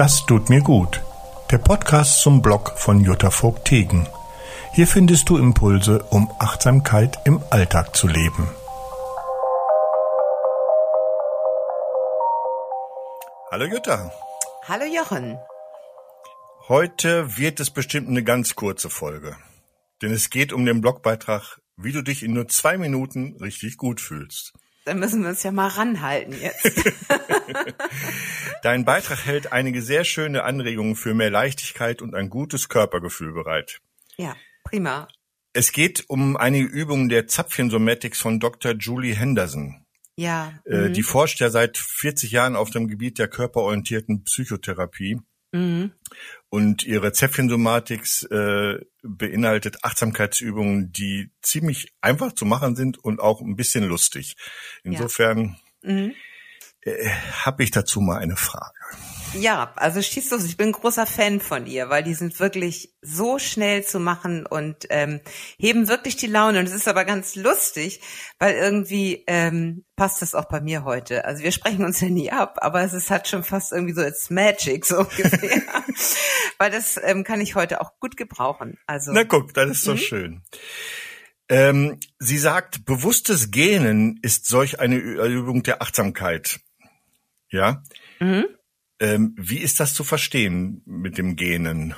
Das tut mir gut. Der Podcast zum Blog von Jutta Vogt-Tegen. Hier findest du Impulse, um Achtsamkeit im Alltag zu leben. Hallo Jutta. Hallo Jochen. Heute wird es bestimmt eine ganz kurze Folge. Denn es geht um den Blogbeitrag, wie du dich in nur zwei Minuten richtig gut fühlst. Dann müssen wir uns ja mal ranhalten jetzt. Dein Beitrag hält einige sehr schöne Anregungen für mehr Leichtigkeit und ein gutes Körpergefühl bereit. Ja, prima. Es geht um einige Übungen der Zapfchensomatics von Dr. Julie Henderson. Ja. Äh, mhm. Die forscht ja seit 40 Jahren auf dem Gebiet der körperorientierten Psychotherapie. Mhm. Und ihre Zäpfchensomatics äh, beinhaltet Achtsamkeitsübungen, die ziemlich einfach zu machen sind und auch ein bisschen lustig. Insofern Mhm. äh, habe ich dazu mal eine Frage. Ja, also schieß los. Ich bin ein großer Fan von ihr, weil die sind wirklich so schnell zu machen und ähm, heben wirklich die Laune. Und es ist aber ganz lustig, weil irgendwie ähm, passt das auch bei mir heute. Also wir sprechen uns ja nie ab, aber es ist halt schon fast irgendwie so als Magic so ungefähr. weil das ähm, kann ich heute auch gut gebrauchen. Also Na guck, das ist doch Mhm. schön. Ähm, sie sagt, bewusstes Gähnen ist solch eine Übung der Achtsamkeit. Ja. mhm. Ähm, wie ist das zu verstehen mit dem Gähnen?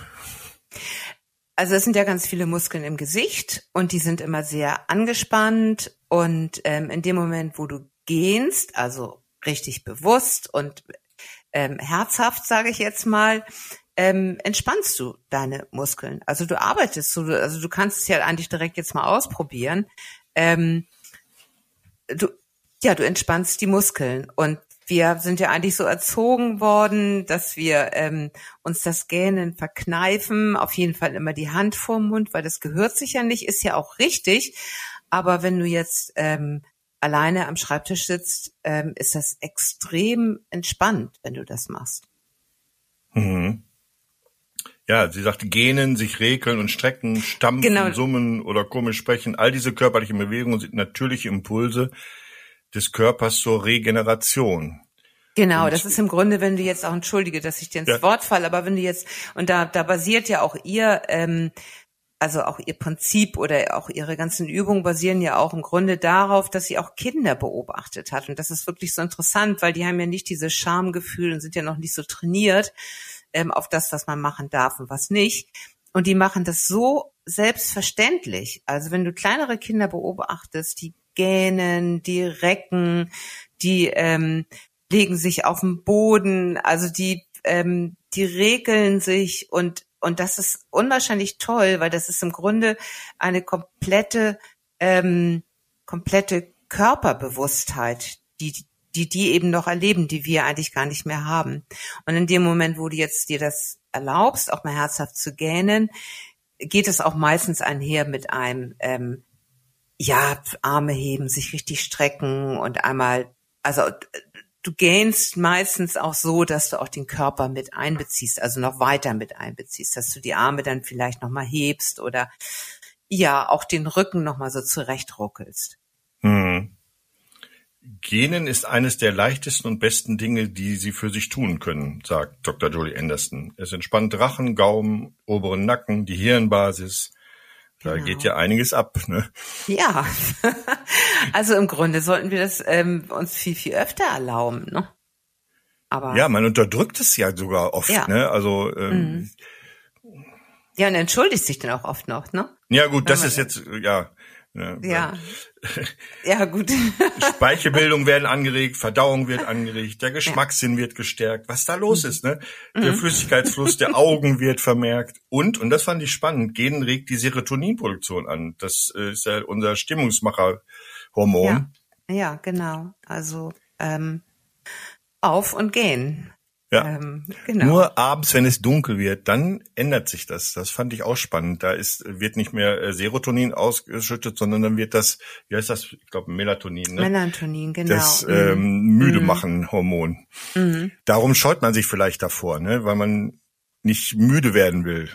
Also es sind ja ganz viele Muskeln im Gesicht und die sind immer sehr angespannt und ähm, in dem Moment, wo du gähnst, also richtig bewusst und ähm, herzhaft, sage ich jetzt mal, ähm, entspannst du deine Muskeln. Also du arbeitest so, also du kannst es ja eigentlich direkt jetzt mal ausprobieren. Ähm, du, ja, du entspannst die Muskeln und wir sind ja eigentlich so erzogen worden, dass wir ähm, uns das Gähnen verkneifen, auf jeden Fall immer die Hand vorm Mund, weil das gehört sich ja nicht, ist ja auch richtig. Aber wenn du jetzt ähm, alleine am Schreibtisch sitzt, ähm, ist das extrem entspannt, wenn du das machst. Mhm. Ja, sie sagt, gähnen, sich rekeln und strecken, stampfen, Genau. summen oder komisch sprechen. All diese körperlichen Bewegungen sind natürliche Impulse des Körpers zur Regeneration. Genau, das ist im Grunde, wenn du jetzt auch, entschuldige, dass ich dir ins Ja. Wort falle, aber wenn du jetzt, und da, da basiert ja auch ihr, ähm, also auch ihr Prinzip oder auch ihre ganzen Übungen basieren ja auch im Grunde darauf, dass sie auch Kinder beobachtet hat. Und das ist wirklich so interessant, weil die haben ja nicht dieses Schamgefühl und sind ja noch nicht so trainiert ähm, auf das, was man machen darf und was nicht. Und die machen das so selbstverständlich. Also wenn du kleinere Kinder beobachtest, die gähnen, die recken, die ähm, legen sich auf den Boden, also die ähm, die regeln sich und und das ist unwahrscheinlich toll, weil das ist im Grunde eine komplette ähm, komplette Körperbewusstheit, die die die eben noch erleben, die wir eigentlich gar nicht mehr haben. Und in dem Moment, wo du jetzt dir das erlaubst, auch mal herzhaft zu gähnen, geht es auch meistens einher mit einem ähm, ja Arme heben, sich richtig strecken und einmal also du gähnst meistens auch so, dass du auch den Körper mit einbeziehst, also noch weiter mit einbeziehst, dass du die Arme dann vielleicht noch mal hebst oder ja auch den Rücken noch mal so zurechtruckelst. Hm. Gähnen ist eines der leichtesten und besten Dinge, die Sie für sich tun können, sagt Dr. Julie Anderson. Es entspannt Rachen, Gaumen, oberen Nacken, die Hirnbasis. Da Genau. geht ja einiges ab. Ne? Ja, also im Grunde sollten wir das ähm, uns viel viel öfter erlauben, ne? Aber Ja, man unterdrückt es ja sogar oft. Ja. Ne? Also ähm, ja, und entschuldigt sich dann auch oft noch, ne? ja gut, das man- ist jetzt ja. Ne, Ja, ja gut. Speichelbildung werden angeregt, Verdauung wird angeregt, der Geschmackssinn wird gestärkt. Was da los ist, ne? Der Flüssigkeitsfluss der Augen wird vermerkt. Und, und das fand ich spannend, Genen regt die Serotoninproduktion an. Das äh, ist ja unser Stimmungsmacherhormon. Ja, ja, genau. Also ähm, auf und gehen. Ja. Ähm, genau. Nur abends, wenn es dunkel wird, dann ändert sich das. Das fand ich auch spannend. Da ist, wird nicht mehr äh, Serotonin ausgeschüttet, sondern dann wird das, wie heißt das? Ich glaube Melatonin, ne? Melatonin, genau. das Mhm. ähm, müde machen Hormon. Mhm. Darum scheut man sich vielleicht davor, ne? weil man nicht müde werden will.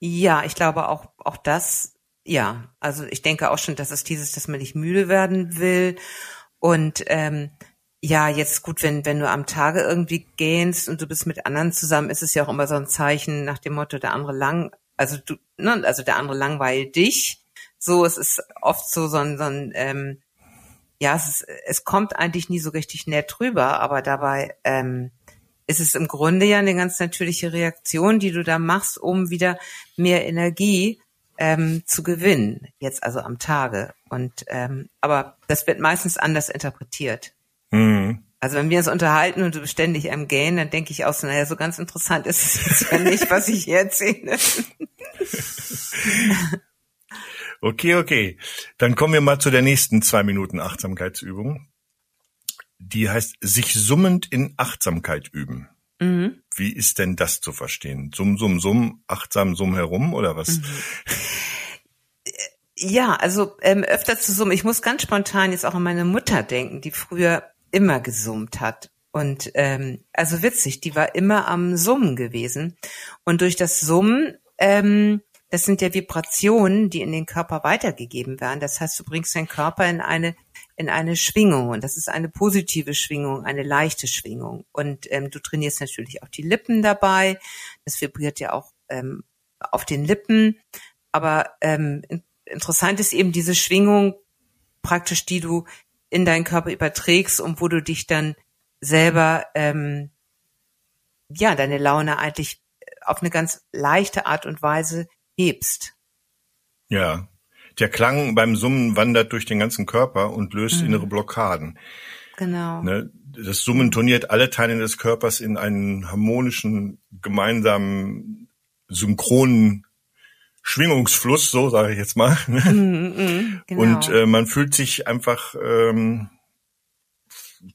Ja, ich glaube auch, auch das, ja, also ich denke auch schon, dass es dieses, dass man nicht müde werden will. Und ähm, ja, jetzt gut, wenn, wenn du am Tage irgendwie gähnst und du bist mit anderen zusammen, ist es ja auch immer so ein Zeichen nach dem Motto, der andere lang, also du, ne, also der andere langweilt dich. So, es ist oft so, so ein, so ein ähm, ja, es, ist, es kommt eigentlich nie so richtig nett rüber, aber dabei ähm, ist es im Grunde ja eine ganz natürliche Reaktion, die du da machst, um wieder mehr Energie ähm, zu gewinnen, jetzt also am Tage. Und ähm, aber das wird meistens anders interpretiert. Mhm. Also wenn wir uns unterhalten und du bist ständig am Gähnen, dann denke ich auch so, naja, so ganz interessant ist es jetzt ja nicht, was ich hier erzähle. Okay, okay. Dann kommen wir mal zu der nächsten zwei Minuten Achtsamkeitsübung. Die heißt sich summend in Achtsamkeit üben. Mhm. Wie ist denn das zu verstehen? Summ, summ, summ, achtsam, summ herum oder was? Mhm. Ja, also ähm, öfter zu summen. Ich muss ganz spontan jetzt auch an meine Mutter denken, die früher immer gesummt hat. Und ähm, also witzig, die war immer am Summen gewesen. Und durch das Summen, ähm, das sind ja Vibrationen, die in den Körper weitergegeben werden. Das heißt, du bringst deinen Körper in eine in eine Schwingung und das ist eine positive Schwingung, eine leichte Schwingung. Und ähm, du trainierst natürlich auch die Lippen dabei. Das vibriert ja auch ähm, auf den Lippen. Aber ähm, interessant ist eben diese Schwingung praktisch, die du in deinen Körper überträgst und wo du dich dann selber, ähm, ja, deine Laune eigentlich auf eine ganz leichte Art und Weise hebst. Ja. Der Klang beim Summen wandert durch den ganzen Körper und löst mhm. innere Blockaden. Genau. Ne? Das Summen turniert alle Teile des Körpers in einen harmonischen, gemeinsamen, synchronen Schwingungsfluss, so sage ich jetzt mal. Mm, mm, genau. Und äh, man fühlt sich einfach ähm,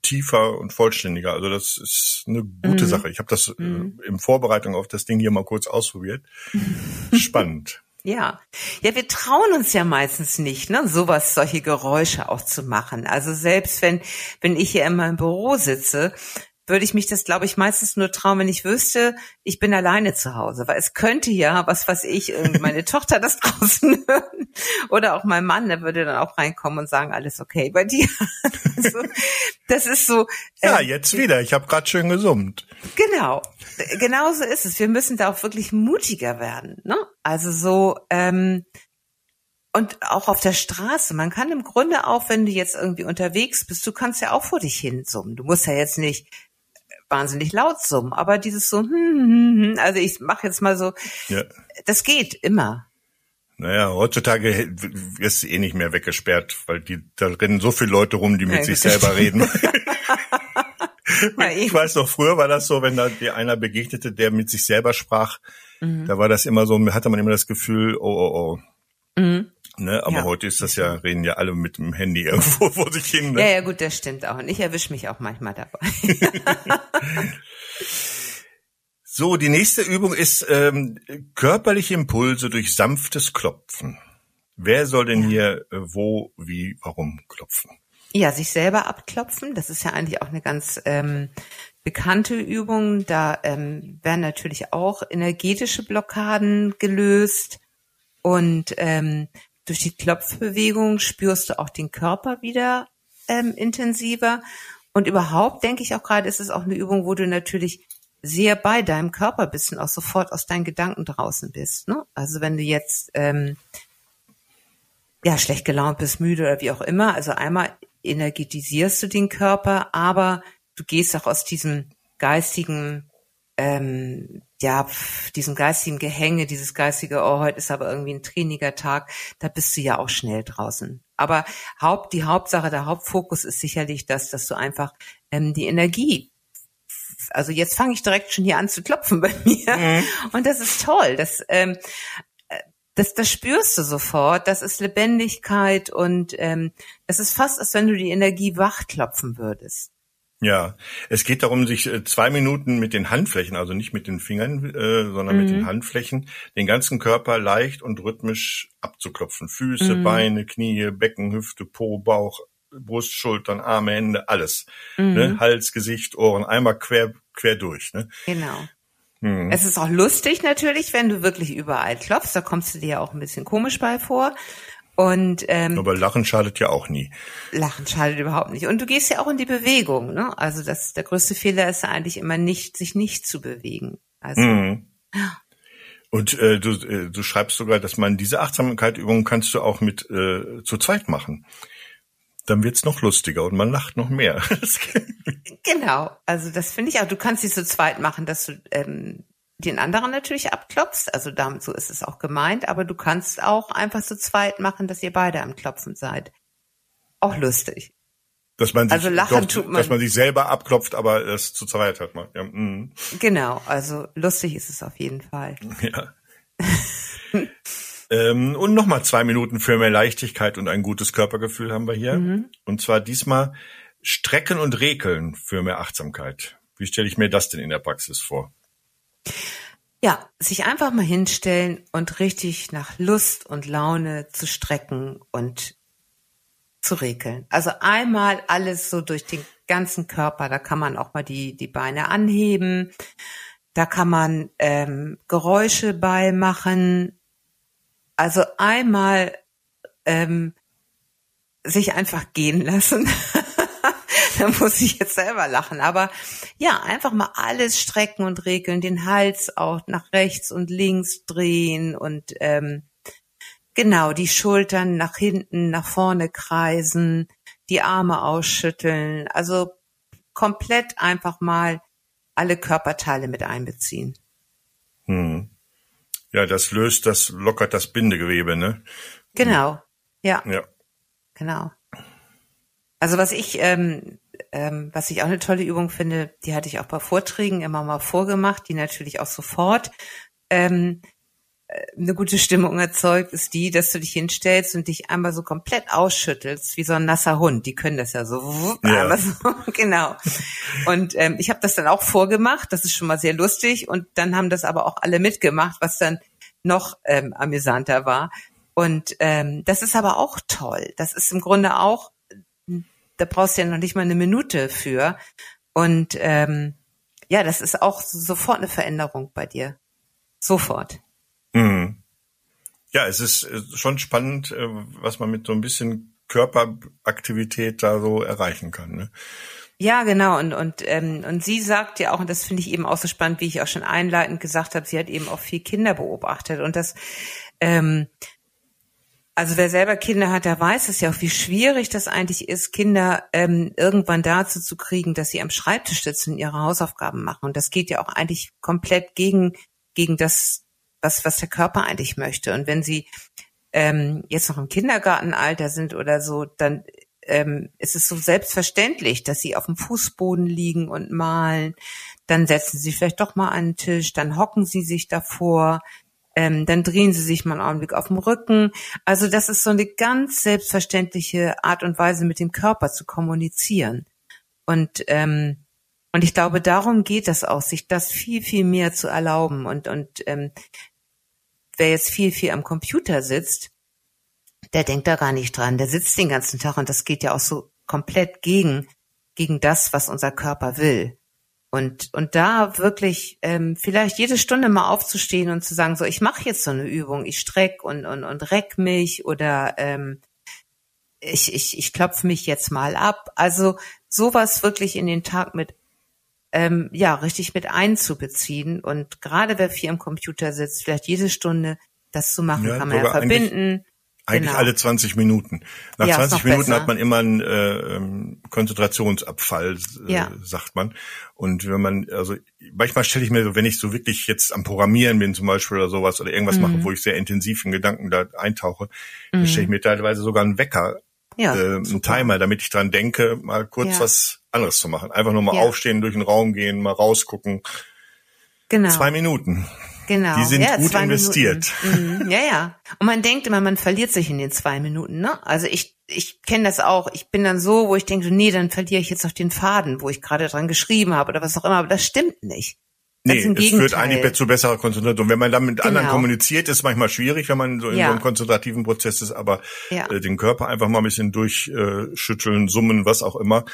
tiefer und vollständiger. Also das ist eine gute mm. Sache. Ich habe das äh, in Vorbereitung auf das Ding hier mal kurz ausprobiert. Spannend. Ja, ja, wir trauen uns ja meistens nicht, ne, sowas, solche Geräusche auch zu machen. Also selbst wenn, wenn ich hier in meinem Büro sitze, würde ich mich das, glaube ich, meistens nur trauen, wenn ich wüsste, ich bin alleine zu Hause. Weil es könnte ja, was weiß ich, meine Tochter das draußen hören. Oder auch mein Mann, der würde dann auch reinkommen und sagen, alles okay bei dir. also, das ist so. Ja, äh, jetzt wieder. Ich habe gerade schön gesummt. Genau. Genau so ist es. Wir müssen da auch wirklich mutiger werden. Ne? Also so, ähm, und auch auf der Straße. Man kann im Grunde auch, wenn du jetzt irgendwie unterwegs bist, du kannst ja auch vor dich hin summen. Du musst ja jetzt nicht wahnsinnig laut summen, aber dieses so, hm, hm, hm, hm also ich mache jetzt mal so, ja. das geht immer. Naja, heutzutage wirst du eh nicht mehr weggesperrt, weil die, da rennen so viele Leute rum, die mit ja, sich selber reden. ich weiß noch, früher war das so, wenn da dir einer begegnete, der mit sich selber sprach, mhm. da war das immer so, hatte man immer das Gefühl, oh, oh, oh. Mhm. Ne? Aber ja. heute ist das ja, reden ja alle mit dem Handy irgendwo vor sich hin. Ne? Ja, ja, gut, das stimmt auch. Und ich erwische mich auch manchmal dabei. so, die nächste Übung ist ähm, körperliche Impulse durch sanftes Klopfen. Wer soll denn hier äh, wo, wie, warum klopfen? Ja, sich selber abklopfen. Das ist ja eigentlich auch eine ganz ähm, bekannte Übung. Da ähm, werden natürlich auch energetische Blockaden gelöst. Und ähm, durch die Klopfbewegung spürst du auch den Körper wieder ähm, intensiver. Und überhaupt denke ich auch gerade, ist es auch eine Übung, wo du natürlich sehr bei deinem Körper bist und auch sofort aus deinen Gedanken draußen bist. Ne? Also wenn du jetzt ähm, ja schlecht gelaunt bist, müde oder wie auch immer, also einmal energetisierst du den Körper, aber du gehst auch aus diesem geistigen ähm, ja, diesem geistigen Gehänge, dieses geistige, oh, heute ist aber irgendwie ein trainiger Tag, da bist du ja auch schnell draußen. Aber Haupt, die Hauptsache, der Hauptfokus ist sicherlich das, dass du einfach ähm, die Energie also jetzt fange ich direkt schon hier an zu klopfen bei mir. Mhm. Und das ist toll. Das, ähm, das, das spürst du sofort. Das ist Lebendigkeit und ähm, das ist fast, als wenn du die Energie wachklopfen würdest. Ja, es geht darum, sich äh, zwei Minuten mit den Handflächen, also nicht mit den Fingern, äh, sondern mhm. mit den mhm. Handflächen, den ganzen Körper leicht und rhythmisch abzuklopfen. Füße, mhm. Beine, Knie, Becken, Hüfte, Po, Bauch, Brust, Schultern, Arme, Hände, alles. Mhm. Ne? Hals, Gesicht, Ohren, einmal quer, quer durch. Ne? Genau. Mhm. Es ist auch lustig natürlich, wenn du wirklich überall klopfst, da kommst du dir auch ein bisschen komisch bei vor. Und ähm, aber Lachen schadet ja auch nie. Lachen schadet überhaupt nicht. Und du gehst ja auch in die Bewegung, ne? Also das der größte Fehler ist ja eigentlich immer nicht, sich nicht zu bewegen. Also Mhm. Und äh, du, äh, du schreibst sogar, dass man diese Achtsamkeitübungen kannst du auch mit äh, zu zweit machen. Dann wird's noch lustiger und man lacht noch mehr. genau. Also das finde ich auch. Du kannst sie zu zweit machen, dass du ähm, den anderen natürlich abklopfst. Also damit so ist es auch gemeint. Aber du kannst auch einfach zu zweit machen, dass ihr beide am Klopfen seid. Auch lustig. dass man sich, Also lachen doch, tut man- dass man sich selber abklopft, aber es zu zweit hat man. Ja, mhm. Genau. Also lustig ist es auf jeden Fall. ja. ähm, und nochmal zwei Minuten für mehr Leichtigkeit und ein gutes Körpergefühl haben wir hier. Mhm. Und zwar diesmal Strecken und Rekeln für mehr Achtsamkeit. Wie stelle ich mir das denn in der Praxis vor? Ja, sich einfach mal hinstellen und richtig nach Lust und Laune zu strecken und zu regeln. Also einmal alles so durch den ganzen Körper. Da kann man auch mal die, die Beine anheben. Da kann man ähm, Geräusche bei machen. Also einmal ähm, sich einfach gehen lassen. da muss ich jetzt selber lachen. Aber ja, einfach mal alles strecken und regeln, den Hals auch nach rechts und links drehen und ähm, genau die Schultern nach hinten, nach vorne kreisen, die Arme ausschütteln. Also komplett einfach mal alle Körperteile mit einbeziehen. Hm. Ja, das löst, das lockert das Bindegewebe, ne? Genau. Ja, Ja. genau. Also was ich, ähm, ähm, was ich auch eine tolle Übung finde, die hatte ich auch bei Vorträgen immer mal vorgemacht, die natürlich auch sofort ähm, äh, eine gute Stimmung erzeugt, ist die, dass du dich hinstellst und dich einmal so komplett ausschüttelst, wie so ein nasser Hund. Die können das ja so, wupp, Ja. so genau. Und ähm, ich habe das dann auch vorgemacht, das ist schon mal sehr lustig. Und dann haben das aber auch alle mitgemacht, was dann noch ähm, amüsanter war. Und ähm, das ist aber auch toll. Das ist im Grunde auch, da brauchst du ja noch nicht mal eine Minute für. Und ähm, ja, das ist auch sofort eine Veränderung bei dir. Sofort. Mhm. Ja, es ist schon spannend, äh, was man mit so ein bisschen Körperaktivität da so erreichen kann. Ne? Ja, genau. Und, und, ähm, und sie sagt ja auch, und das finde ich eben auch so spannend, wie ich auch schon einleitend gesagt habe, sie hat eben auch viel Kinder beobachtet. Und das, ähm, also wer selber Kinder hat, der weiß es ja auch, wie schwierig das eigentlich ist, Kinder ähm, irgendwann dazu zu kriegen, dass sie am Schreibtisch sitzen und ihre Hausaufgaben machen. Und das geht ja auch eigentlich komplett gegen, gegen das, was, was der Körper eigentlich möchte. Und wenn sie ähm, jetzt noch im Kindergartenalter sind oder so, dann ähm, ist es so selbstverständlich, dass sie auf dem Fußboden liegen und malen. Dann setzen sie vielleicht doch mal an den Tisch, dann hocken sie sich davor, ähm, dann drehen sie sich mal einen Augenblick auf dem Rücken. Also das ist so eine ganz selbstverständliche Art und Weise, mit dem Körper zu kommunizieren. Und ähm, und ich glaube, darum geht es auch, sich das viel, viel mehr zu erlauben. Und, und ähm, wer jetzt viel, viel am Computer sitzt, der denkt da gar nicht dran. Der sitzt den ganzen Tag und das geht ja auch so komplett gegen, gegen das, was unser Körper will. Und, und da wirklich ähm, vielleicht jede Stunde mal aufzustehen und zu sagen, so, ich mache jetzt so eine Übung, ich streck und, und, und reck mich oder ähm, ich, ich, ich klopfe mich jetzt mal ab. Also sowas wirklich in den Tag mit ähm, ja, richtig mit einzubeziehen. Und gerade wer viel am Computer sitzt, vielleicht jede Stunde das zu machen, Ja, kann man ja verbinden. Eigentlich Genau. alle 20 Minuten. Nach Ja, ist 20 noch Minuten besser. hat man immer einen äh, ähm, Konzentrationsabfall, äh, Ja. sagt man. Und wenn man, also manchmal stelle ich mir so, wenn ich so wirklich jetzt am Programmieren bin zum Beispiel oder sowas oder irgendwas Mhm. mache, wo ich sehr intensiv in Gedanken da eintauche, dann stelle ich mir teilweise sogar einen Wecker, Ja, äh, einen super. Timer, damit ich dran denke, mal kurz Ja. was anderes zu machen. Einfach nur mal aufstehen, durch den Raum gehen, mal rausgucken. Genau. Zwei Minuten. Genau. Die sind ja, gut investiert. Mhm. Ja, ja. Und man denkt immer, man verliert sich in den zwei Minuten, ne? Also ich, ich kenne das auch. Ich bin dann so, wo ich denke, nee, dann verliere ich jetzt auf den Faden, wo ich gerade dran geschrieben habe oder was auch immer. Aber das stimmt nicht. Nee, es führt eigentlich zu besserer Konzentration. Wenn man dann mit anderen Genau. kommuniziert, ist es manchmal schwierig, wenn man so in Ja. so einem konzentrativen Prozess ist, aber Ja. äh, den Körper einfach mal ein bisschen durchschütteln, summen, was auch immer,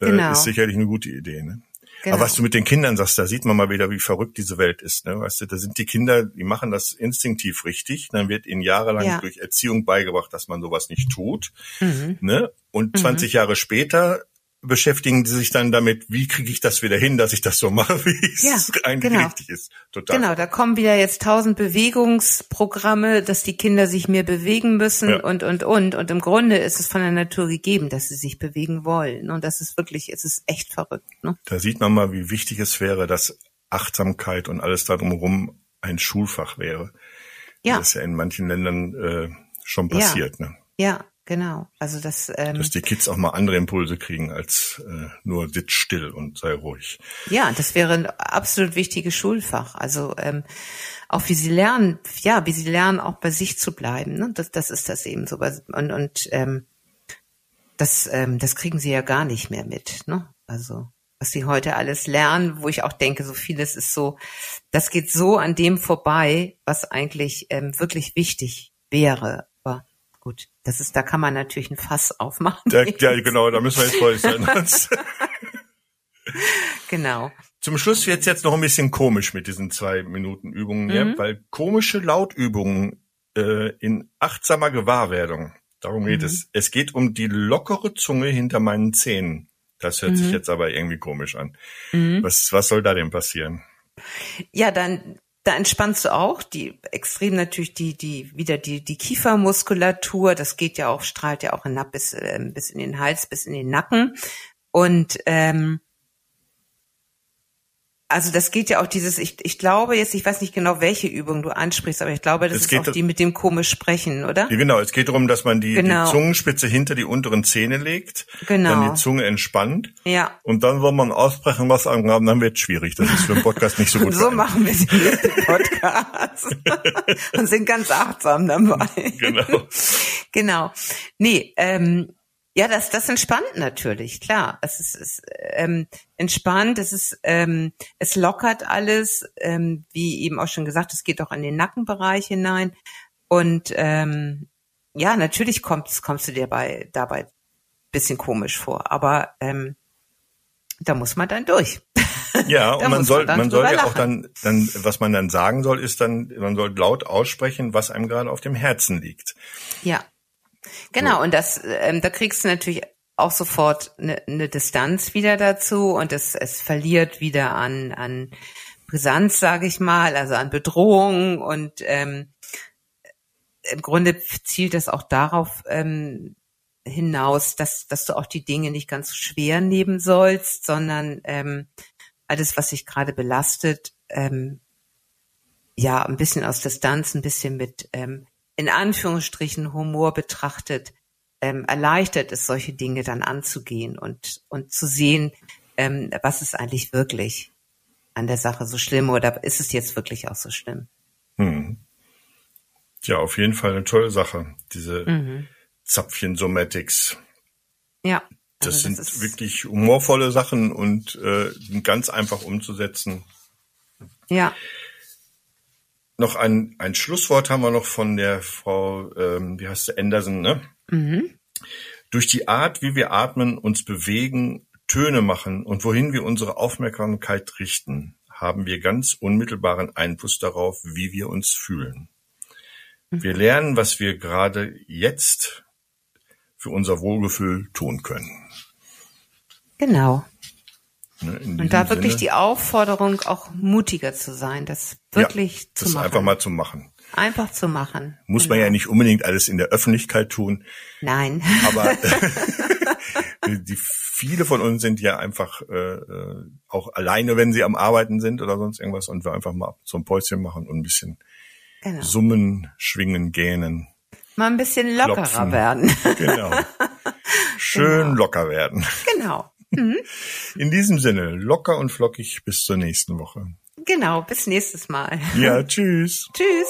äh, Genau. ist sicherlich eine gute Idee. Ne? Genau. Aber was du mit den Kindern sagst, da sieht man mal wieder, wie verrückt diese Welt ist. Ne? Weißt du, da sind die Kinder, die machen das instinktiv richtig. Dann wird ihnen jahrelang Ja. durch Erziehung beigebracht, dass man sowas nicht tut. Mhm. Ne? Und 20 Jahre später beschäftigen die sich dann damit, wie kriege ich das wieder hin, dass ich das so mache, wie es Ja, eigentlich genau. richtig ist. Total. Genau, da kommen wieder jetzt tausend Bewegungsprogramme, dass die Kinder sich mehr bewegen müssen Ja. und, und, und. Und im Grunde ist es von der Natur gegeben, dass sie sich bewegen wollen. Und das ist wirklich, es ist echt verrückt. Ne? Da sieht man mal, wie wichtig es wäre, dass Achtsamkeit und alles da drumherum ein Schulfach wäre. Ja, Das ist ja in manchen Ländern äh, schon passiert, ne? ja, genau. Also das, ähm, Dass die Kids auch mal andere Impulse kriegen als äh, nur sitz still und sei ruhig. Ja, das wäre ein absolut wichtiges Schulfach. Also ähm, auch wie sie lernen, ja, wie sie lernen, auch bei sich zu bleiben. Ne? Das, das ist das eben so. Und, und ähm, das, ähm, das kriegen sie ja gar nicht mehr mit. Ne? Also was sie heute alles lernen, wo ich auch denke, so vieles ist so, das geht so an dem vorbei, was eigentlich ähm, wirklich wichtig wäre. Aber gut, das ist, da kann man natürlich ein Fass aufmachen. Ja, ja genau, da müssen wir jetzt vorsichtig sein. Genau. Zum Schluss wird's jetzt noch ein bisschen komisch mit diesen zwei Minuten Übungen hier, Mhm. weil komische Lautübungen äh, in achtsamer Gewahrwerdung, darum Mhm. geht es. Es geht um die lockere Zunge hinter meinen Zähnen. Das hört sich Mhm. jetzt aber irgendwie komisch an. Was, was soll da denn passieren? Ja, dann da entspannst du auch die extrem natürlich die die wieder die die Kiefermuskulatur. Das geht ja auch strahlt ja auch hinab bis ähm, bis in den Hals bis in den Nacken und ähm, also das geht ja auch dieses, ich, ich glaube jetzt, ich weiß nicht genau, welche Übung du ansprichst, aber ich glaube, das Es ist geht- auch die mit dem komisch sprechen, oder? Ja, genau, es geht darum, dass man die, Genau. die Zungenspitze hinter die unteren Zähne legt, Genau. dann die Zunge entspannt Ja. und dann soll man aussprechen, was angaben, dann wird schwierig. Das ist für einen Podcast nicht so gut. Und so machen wir den nächsten Podcast und sind ganz achtsam dabei. Genau. Genau. Nee, ähm, ja, das, das entspannt natürlich, klar. Es ist, ist ähm, entspannt, es ist, ähm, es lockert alles, ähm, wie eben auch schon gesagt, es geht auch in den Nackenbereich hinein. Und ähm, ja, natürlich kommst, kommst du dir bei, dabei bisschen komisch vor, aber ähm, da muss man dann durch. Ja, und man soll, man man soll ja auch dann, dann, was man dann sagen soll, ist dann, man soll laut aussprechen, was einem gerade auf dem Herzen liegt. Ja, genau. Und das, ähm, da kriegst du natürlich auch sofort eine, eine Distanz wieder dazu und es, es verliert wieder an, an Brisanz, sage ich mal, also an Bedrohung und ähm, im Grunde zielt es auch darauf ähm, hinaus, dass, dass du auch die Dinge nicht ganz so schwer nehmen sollst, sondern ähm, alles, was sich gerade belastet, ähm, ja, ein bisschen aus Distanz, ein bisschen mit ähm, in Anführungsstrichen Humor betrachtet, ähm, erleichtert es, solche Dinge dann anzugehen und, und zu sehen, ähm, was ist eigentlich wirklich an der Sache so schlimm oder ist es jetzt wirklich auch so schlimm? Hm. Ja, auf jeden Fall eine tolle Sache, diese Mhm. Zapfchen-Somatics. Ja. Das also sind wirklich humorvolle Sachen und äh, ganz einfach umzusetzen. Ja, Noch ein, ein Schlusswort haben wir noch von der Frau, ähm, wie heißt sie, Anderson, ne? mhm. Durch die Art, wie wir atmen, uns bewegen, Töne machen und wohin wir unsere Aufmerksamkeit richten, haben wir ganz unmittelbaren Einfluss darauf, wie wir uns fühlen. Wir lernen, was wir gerade jetzt für unser Wohlgefühl tun können. genau. Ne, Und da wirklich Sinne, die Aufforderung, auch mutiger zu sein, das wirklich ja, zu das machen. einfach mal zu machen. Einfach zu machen. Muss man ja nicht unbedingt alles in der Öffentlichkeit tun, Nein. aber die viele von uns sind ja einfach äh, äh, auch alleine, wenn sie am Arbeiten sind oder sonst irgendwas und wir einfach mal so ein Päuschen machen und ein bisschen genau. summen, schwingen, gähnen. Mal ein bisschen lockerer Klopfen. werden. Genau. Schön Genau. locker werden. genau. In diesem Sinne, locker und flockig bis zur nächsten Woche. Genau. Bis nächstes Mal. Ja, tschüss. Tschüss.